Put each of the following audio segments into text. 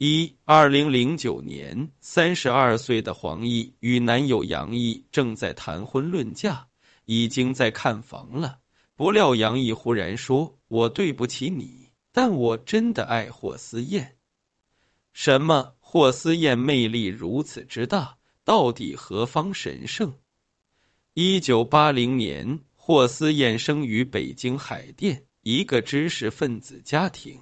一二零零九年，三十二岁的黄奕与男友杨毅正在谈婚论嫁，已经在看房了。不料杨毅忽然说：“我对不起你，但我真的爱霍思燕。”什么？霍思燕魅力如此之大，到底何方神圣？一九八零年，霍思燕生于北京海淀一个知识分子家庭。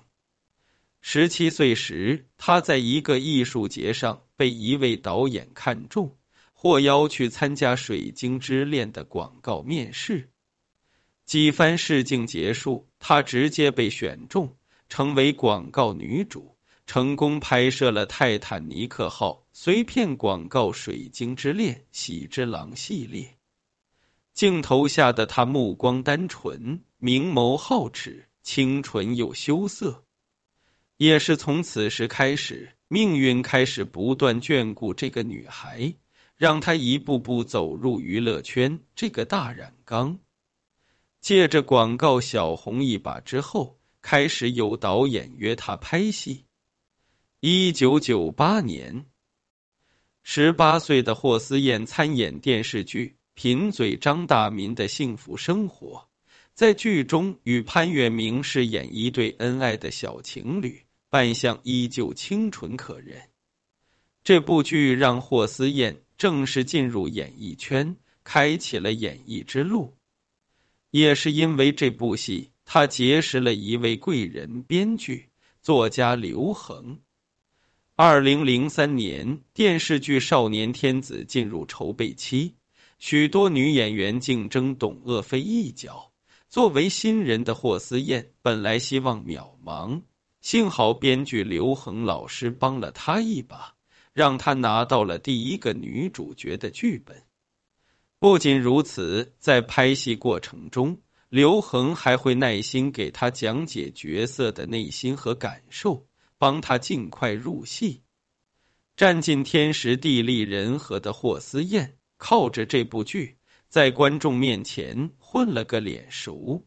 十七岁时，他在一个艺术节上被一位导演看中，获邀去参加《水晶之恋》的广告面试。几番试镜结束，他直接被选中，成为广告女主，成功拍摄了《泰坦尼克号》随片广告《水晶之恋》《喜之郎》系列。镜头下的他目光单纯，明眸皓齿，清纯又羞涩。也是从此时开始，命运开始不断眷顾这个女孩，让她一步步走入娱乐圈这个大染缸。借着广告小红一把之后，开始有导演约她拍戏。一九九八年，十八岁的霍思燕参演电视剧《贫嘴张大民的幸福生活》，在剧中与潘粤明饰演一对恩爱的小情侣。扮相依旧清纯可人，这部剧让霍思燕正式进入演艺圈，开启了演艺之路。也是因为这部戏，她结识了一位贵人——编剧、作家刘恒。二零零三年，电视剧《少年天子》进入筹备期，许多女演员竞争董鄂妃一角。作为新人的霍思燕，本来希望渺茫。幸好编剧刘恒老师帮了他一把，让他拿到了第一个女主角的剧本。不仅如此，在拍戏过程中，刘恒还会耐心给他讲解角色的内心和感受，帮他尽快入戏。占尽天时地利人和的霍思燕，靠着这部剧在观众面前混了个脸熟。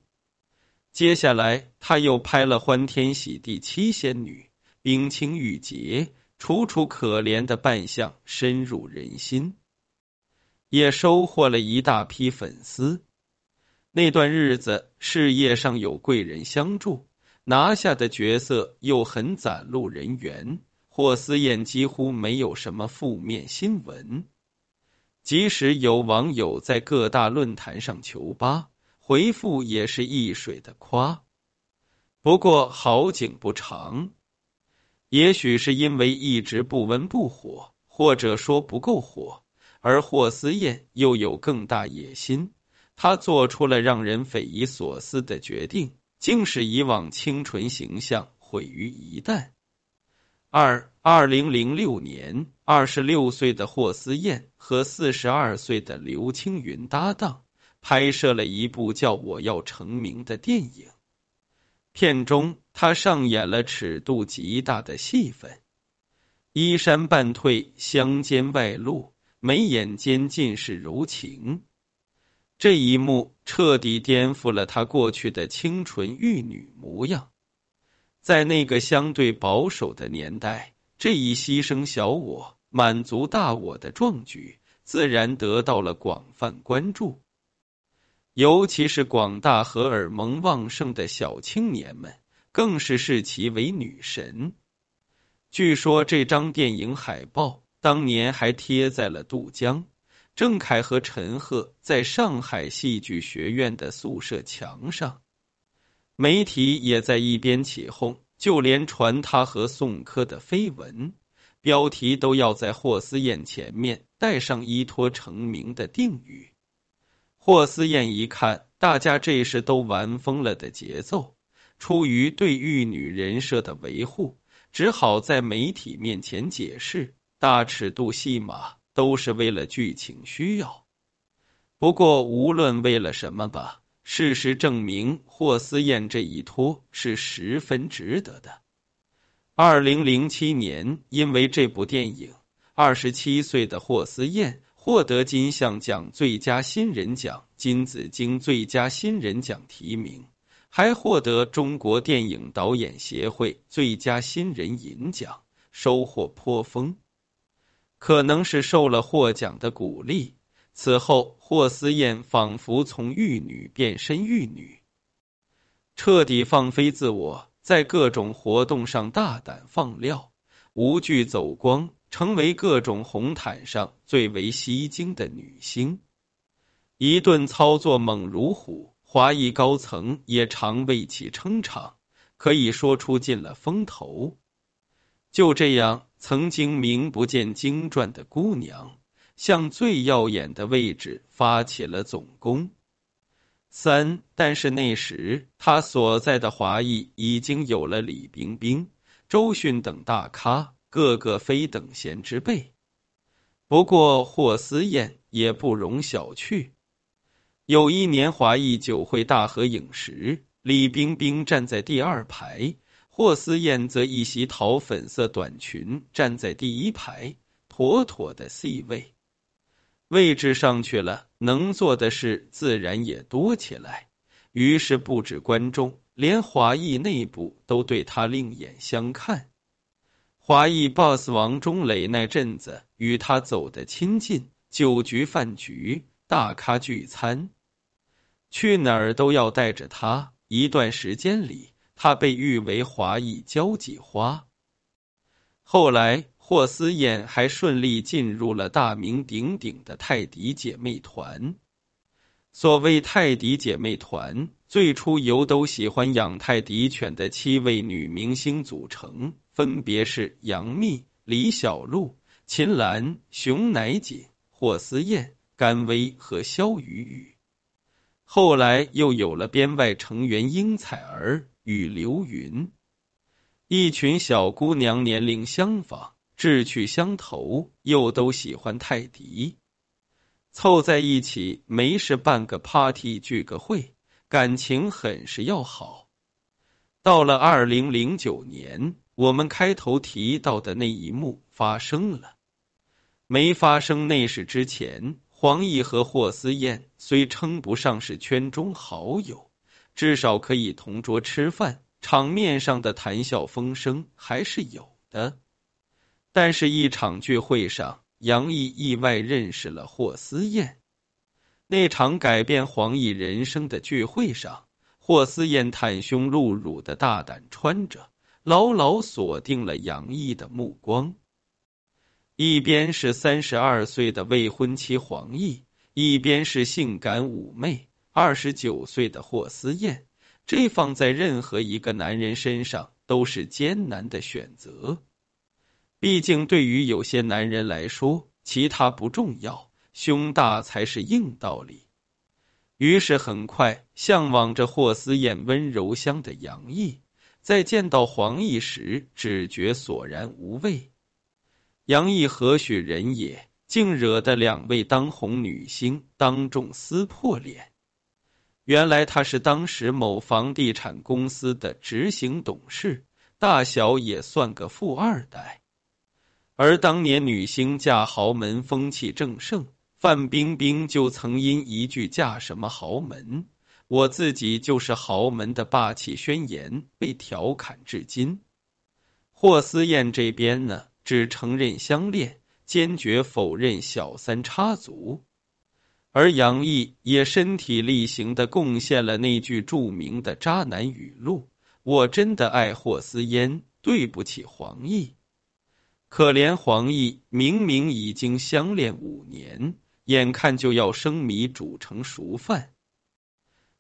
接下来，他又拍了《欢天喜地七仙女》，冰清玉洁，楚楚可怜的扮相深入人心，也收获了一大批粉丝。那段日子，事业上有贵人相助，拿下的角色又很攒路人缘，霍思燕几乎没有什么负面新闻。即使有网友在各大论坛上求扒。回复也是一水的夸，不过好景不长，也许是因为一直不温不火，或者说不够火，而霍思燕又有更大野心，她做出了让人匪夷所思的决定，竟使以往清纯形象毁于一旦。二二零零六年，二十六岁的霍思燕和四十二岁的刘青云搭档。拍摄了一部叫《我要成名》的电影，片中他上演了尺度极大的戏份，衣衫半退，香肩外露，眉眼间尽是柔情。这一幕彻底颠覆了他过去的清纯玉女模样。在那个相对保守的年代，这一牺牲小我、满足大我的壮举，自然得到了广泛关注。尤其是广大荷尔蒙旺盛的小青年们，更是视其为女神。据说这张电影海报当年还贴在了杜江、郑恺和陈赫在上海戏剧学院的宿舍墙上，媒体也在一边起哄，就连传他和宋柯的绯闻，标题都要在霍思燕前面带上依托成名的定语。霍思燕一看，大家这是都玩疯了的节奏，出于对玉女人设的维护，只好在媒体面前解释，大尺度戏码都是为了剧情需要。不过无论为了什么吧，事实证明霍思燕这一拖是十分值得的。二零零七年，因为这部电影，二十七岁的霍思燕。获得金像奖最佳新人奖、金紫荆最佳新人奖提名，还获得中国电影导演协会最佳新人银奖、收获颇丰。可能是受了获奖的鼓励，此后霍思燕仿佛从玉女变身玉女，彻底放飞自我，在各种活动上大胆放料，无惧走光，成为各种红毯上最为吸睛的女星。一顿操作猛如虎，华裔高层也常为其撑场，可以说出尽了风头。就这样。曾经名不见经传的姑娘，向最耀眼的位置发起了总攻。三，但是那时他所在的华裔已经有了李冰冰、周迅等大咖，个个非等闲之辈。不过霍思燕也不容小觑。有一年华裔酒会大合影时，李冰冰站在第二排。霍思燕则一袭桃粉色短裙站在第一排，妥妥的 C 位。位置上去了，能做的事自然也多起来。于是不止观众，连华裔内部都对他另眼相看。华裔 boss 王中磊那阵子与他走得亲近，酒局饭局、大咖聚餐，去哪儿都要带着他。一段时间里。他被誉为华裔交际花。后来，霍思燕还顺利进入了大名鼎鼎的泰迪姐妹团。所谓泰迪姐妹团，最初由都喜欢养泰迪犬的七位女明星组成，分别是杨幂、李小璐、秦岚、熊乃瑾、霍思燕、甘薇和肖雨雨。后来又有了编外成员英采儿。与刘云，一群小姑娘年龄相仿，志趣相投，又都喜欢泰迪，凑在一起没事办个 party 聚个会，感情很是要好。到了二零零九年，我们开头提到的那一幕发生了。没发生那事之前，黄奕和霍思燕虽称不上是圈中好友。至少可以同桌吃饭，场面上的谈笑风生还是有的。但是，一场聚会上，杨毅意外认识了霍思燕。那场改变黄奕人生的聚会上，霍思燕袒胸露乳的大胆穿着，牢牢锁定了杨毅的目光。一边是三十二岁的未婚妻黄奕，一边是性感妩媚。二十九岁的霍思燕，这放在任何一个男人身上都是艰难的选择。毕竟，对于有些男人来说，其他不重要，胸大才是硬道理。于是，很快，向往着霍思燕温柔乡的杨毅，在见到黄奕时，只觉索然无味。杨毅何许人也，竟惹得两位当红女星当众撕破脸？原来他是当时某房地产公司的执行董事，大小也算个富二代。而当年女星嫁豪门风气正盛，范冰冰就曾因一句“嫁什么豪门，我自己就是豪门”的霸气宣言被调侃至今。霍思燕这边呢，只承认相恋，坚决否认小三插足。而杨毅也身体力行的贡献了那句著名的渣男语录：“我真的爱霍思燕，对不起黄奕。”可怜黄奕，明明已经相恋五年，眼看就要生米煮成熟饭，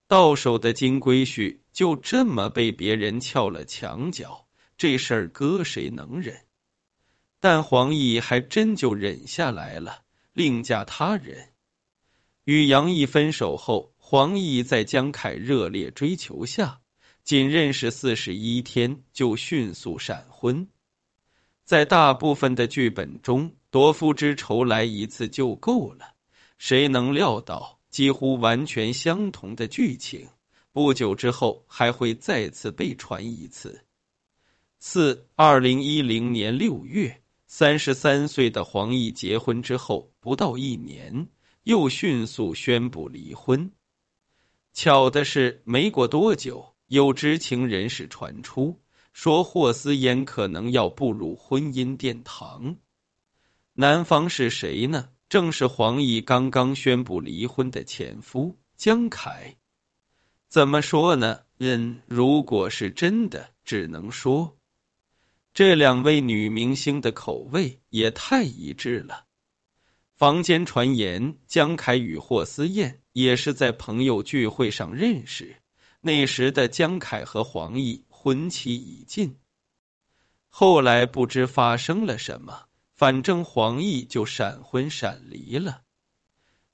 到手的金龟婿就这么被别人撬了墙角，这事儿搁谁能忍？但黄奕还真就忍下来了，另嫁他人。与杨毅分手后，黄奕在江凯热烈追求下，仅认识四十一天就迅速闪婚。在大部分的剧本中，夺夫之仇来一次就够了。谁能料到，几乎完全相同的剧情，不久之后还会再次被传一次？四二零一零年六月，三十三岁的黄奕结婚之后不到一年。又迅速宣布离婚。巧的是，没过多久，有知情人士传出，说霍思燕可能要步入婚姻殿堂。男方是谁呢？正是黄奕刚刚宣布离婚的前夫江凯。怎么说呢？嗯，如果是真的，只能说这两位女明星的口味也太一致了。坊间传言，江凯与霍思燕也是在朋友聚会上认识。那时的江凯和黄奕婚期已尽，后来不知发生了什么，反正黄奕就闪婚闪离了。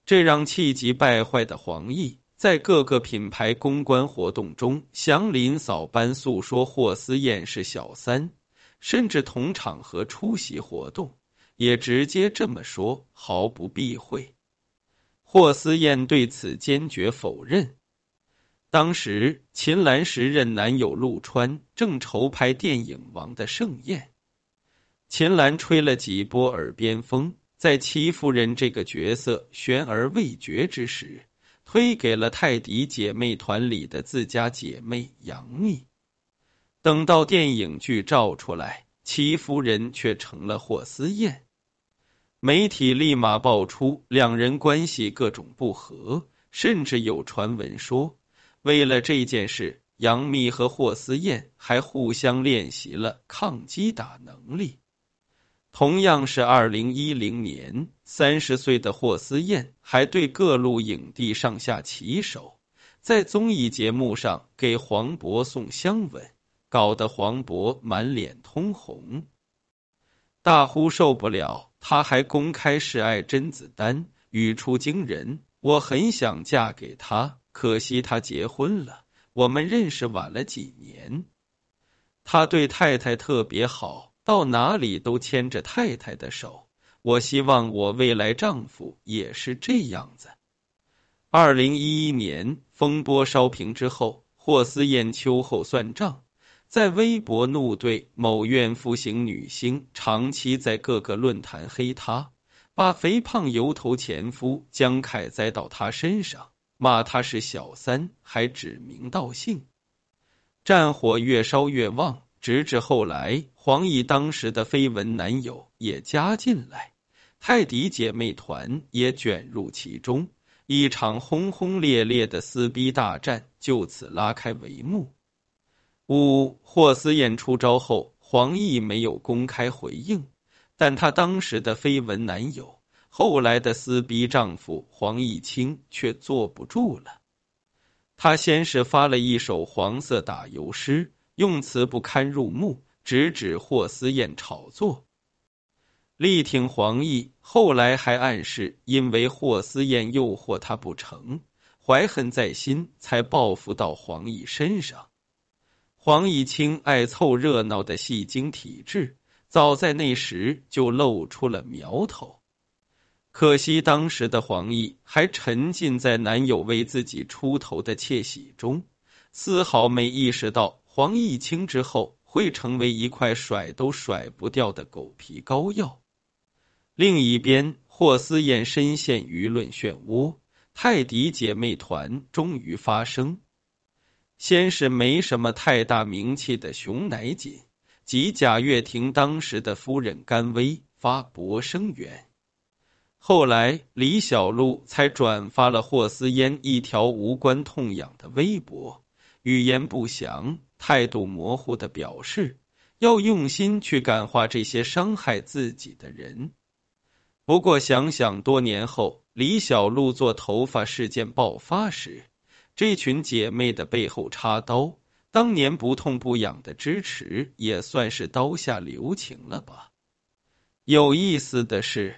这让气急败坏的黄奕在各个品牌公关活动中祥林嫂般诉说霍思燕是小三，甚至同场合出席活动也直接这么说，毫不避讳。霍思燕对此坚决否认。当时，秦岚时任男友陆川正筹拍电影《王的盛宴》，秦岚吹了几波耳边风，在戚夫人这个角色悬而未决之时，推给了泰迪姐妹团里的自家姐妹杨幂。等到电影剧照出来，戚夫人却成了霍思燕，媒体立马爆出两人关系各种不和，甚至有传闻说。为了这件事，杨幂和霍思燕还互相练习了抗击打能力。同样是二零一零年，三十岁的霍思燕还对各路影帝上下其手，在综艺节目上给黄渤送香吻，搞得黄渤满脸通红，大呼受不了。他还公开示爱甄子丹，语出惊人：“我很想嫁给他。”可惜他结婚了，我们认识晚了几年。他对太太特别好，到哪里都牵着太太的手。我希望我未来丈夫也是这样子。二零一一年风波烧平之后，霍思燕秋后算账，在微博怒怼某怨妇型女星长期在各个论坛黑她，把肥胖油头前夫江凯栽到她身上。骂她是小三，还指名道姓，战火越烧越旺，直至后来黄奕当时的绯闻男友也加进来，泰迪姐妹团也卷入其中，一场轰轰烈烈的撕逼大战就此拉开帷幕。五霍思燕出招后，黄奕没有公开回应，但他当时的绯闻男友。后来的撕逼丈夫黄毅清却坐不住了，他先是发了一首黄色打油诗，用词不堪入目，直指霍思燕炒作，力挺黄奕。后来还暗示，因为霍思燕诱惑他不成，怀恨在心，才报复到黄奕身上。黄毅清爱凑热闹的戏精体质，早在那时就露出了苗头。可惜当时的黄奕还沉浸在男友为自己出头的窃喜中，丝毫没意识到黄毅清之后会成为一块甩都甩不掉的狗皮膏药。另一边，霍思燕深陷舆论漩涡，泰迪姐妹团终于发声。先是没什么太大名气的熊乃瑾及贾跃亭当时的夫人甘薇发博声援。后来，李小璐才转发了霍思燕一条无关痛痒的微博，语言不详、态度模糊的表示要用心去感化这些伤害自己的人。不过，想想多年后李小璐做头发事件爆发时，这群姐妹的背后插刀，当年不痛不痒的支持，也算是刀下留情了吧？有意思的是。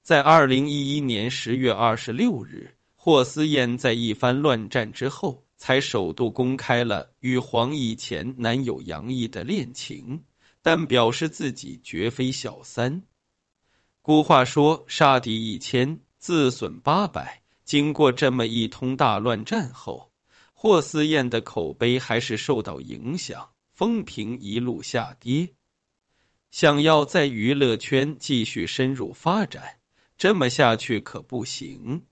在二零一一年十月二十六日，霍思燕在一番乱战之后，才首度公开了与黄奕前男友杨毅的恋情，但表示自己绝非小三。古话说：“杀敌一千，自损八百。”经过这么一通大乱战后，霍思燕的口碑还是受到影响，风评一路下跌。想要在娱乐圈继续深入发展。这么下去可不行。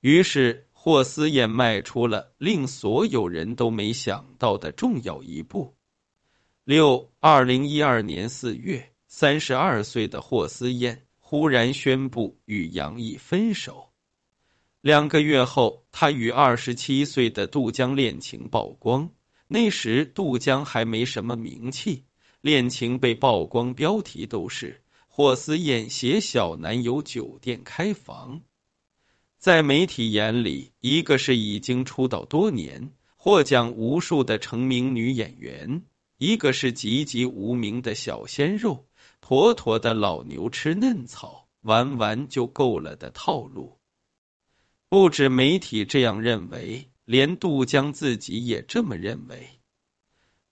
于是霍思燕迈出了令所有人都没想到的重要一步。六二零一二年四月，三十二岁的霍思燕忽然宣布与杨毅分手。两个月后，他与二十七岁的杜江恋情曝光。那时杜江还没什么名气，恋情被曝光，标题都是霍思燕携小男友酒店开房。在媒体眼里，一个是已经出道多年、获奖无数的成名女演员，一个是籍籍无名的小鲜肉，妥妥的老牛吃嫩草，玩玩就够了的套路。不止媒体这样认为，连杜江自己也这么认为。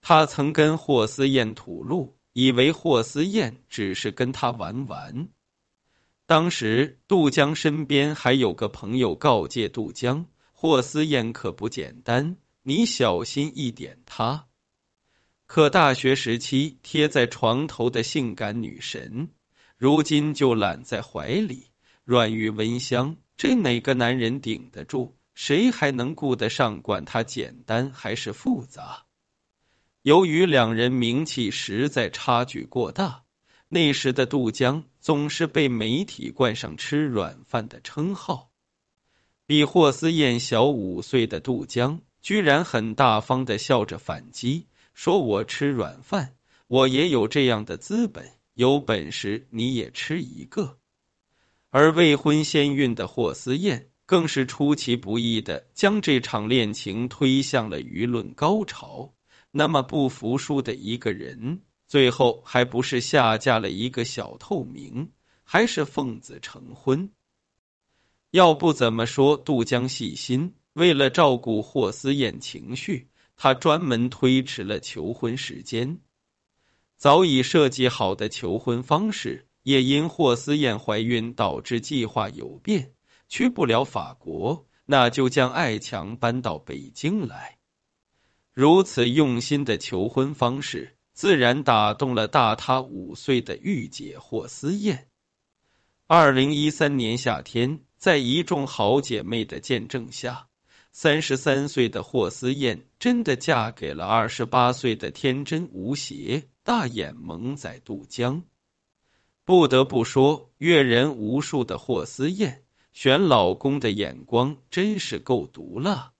他曾跟霍思燕吐露，以为霍思燕只是跟他玩玩。当时杜江身边还有个朋友告诫杜江：“霍思燕可不简单，你小心一点。”他可大学时期贴在床头的性感女神，如今就揽在怀里，软玉温香。这哪个男人顶得住？谁还能顾得上管他简单还是复杂？由于两人名气实在差距过大，那时的杜江总是被媒体冠上“吃软饭”的称号。比霍思燕小五岁的杜江，居然很大方的笑着反击，说我吃软饭，我也有这样的资本，有本事你也吃一个。而未婚先孕的霍思燕更是出其不意的将这场恋情推向了舆论高潮。那么不服输的一个人，最后还不是下嫁了一个小透明，还是奉子成婚？要不怎么说杜江细心？为了照顾霍思燕情绪，他专门推迟了求婚时间。早已设计好的求婚方式。也因霍思燕怀孕导致计划有变，去不了法国，那就将爱墙搬到北京来。如此用心的求婚方式，自然打动了大他五岁的御姐霍思燕。二零一三年夏天，在一众好姐妹的见证下，三十三岁的霍思燕真的嫁给了二十八岁的天真无邪、大眼萌仔杜江。不得不说，阅人无数的霍思燕选老公的眼光真是够毒了。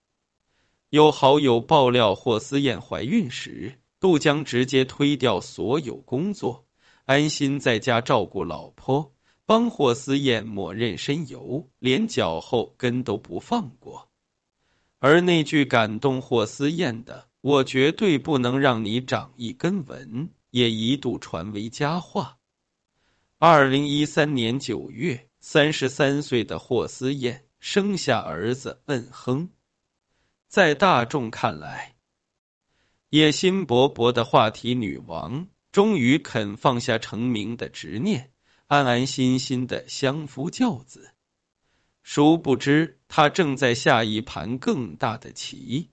有好友爆料，霍思燕怀孕时，杜江直接推掉所有工作，安心在家照顾老婆，帮霍思燕抹妊娠油，连脚后跟都不放过。而那句感动霍思燕的“我绝对不能让你长一根纹”，也一度传为佳话。二零一三年九月，三十三岁的霍思燕生下儿子问亨。在大众看来，野心勃勃的话题女王终于肯放下成名的执念，安安心心的相夫教子。殊不知，她正在下一盘更大的棋。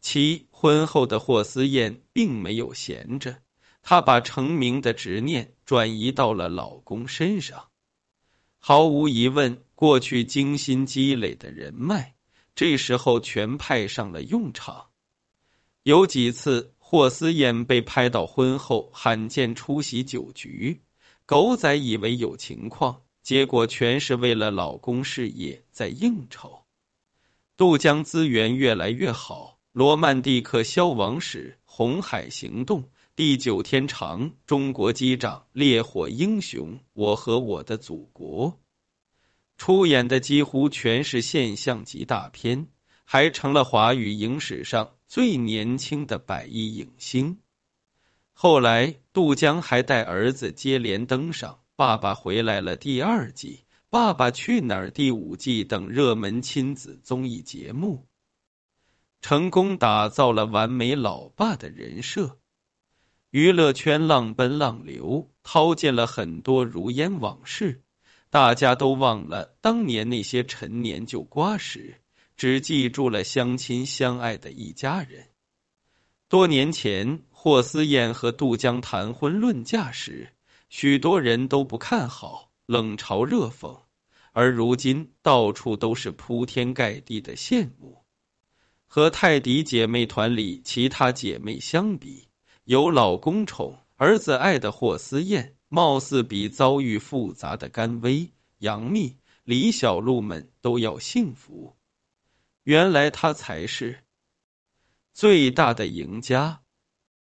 其婚后的霍思燕并没有闲着。她把成名的执念转移到了老公身上，毫无疑问，过去精心积累的人脉，这时候全派上了用场。有几次，霍思燕被拍到婚后罕见出席酒局，狗仔以为有情况，结果全是为了老公事业在应酬。杜江资源越来越好，罗曼蒂克消亡史，红海行动。地久天长，中国机长，烈火英雄，我和我的祖国，出演的几乎全是现象级大片，还成了华语影史上最年轻的百亿影星。后来，杜江还带儿子接连登上《爸爸回来了》第二季、《爸爸去哪儿》第五季等热门亲子综艺节目，成功打造了完美老爸的人设。娱乐圈浪奔浪流，掏尽了很多如烟往事，大家都忘了当年那些陈年旧瓜时，只记住了相亲相爱的一家人。多年前霍思燕和杜江谈婚论嫁时许多人都不看好冷嘲热讽而如今到处都是铺天盖地的羡慕。和泰迪姐妹团里其他姐妹相比有老公宠儿子爱的霍思燕貌似比遭遇复杂的甘薇杨幂李小璐们都要幸福原来他才是最大的赢家。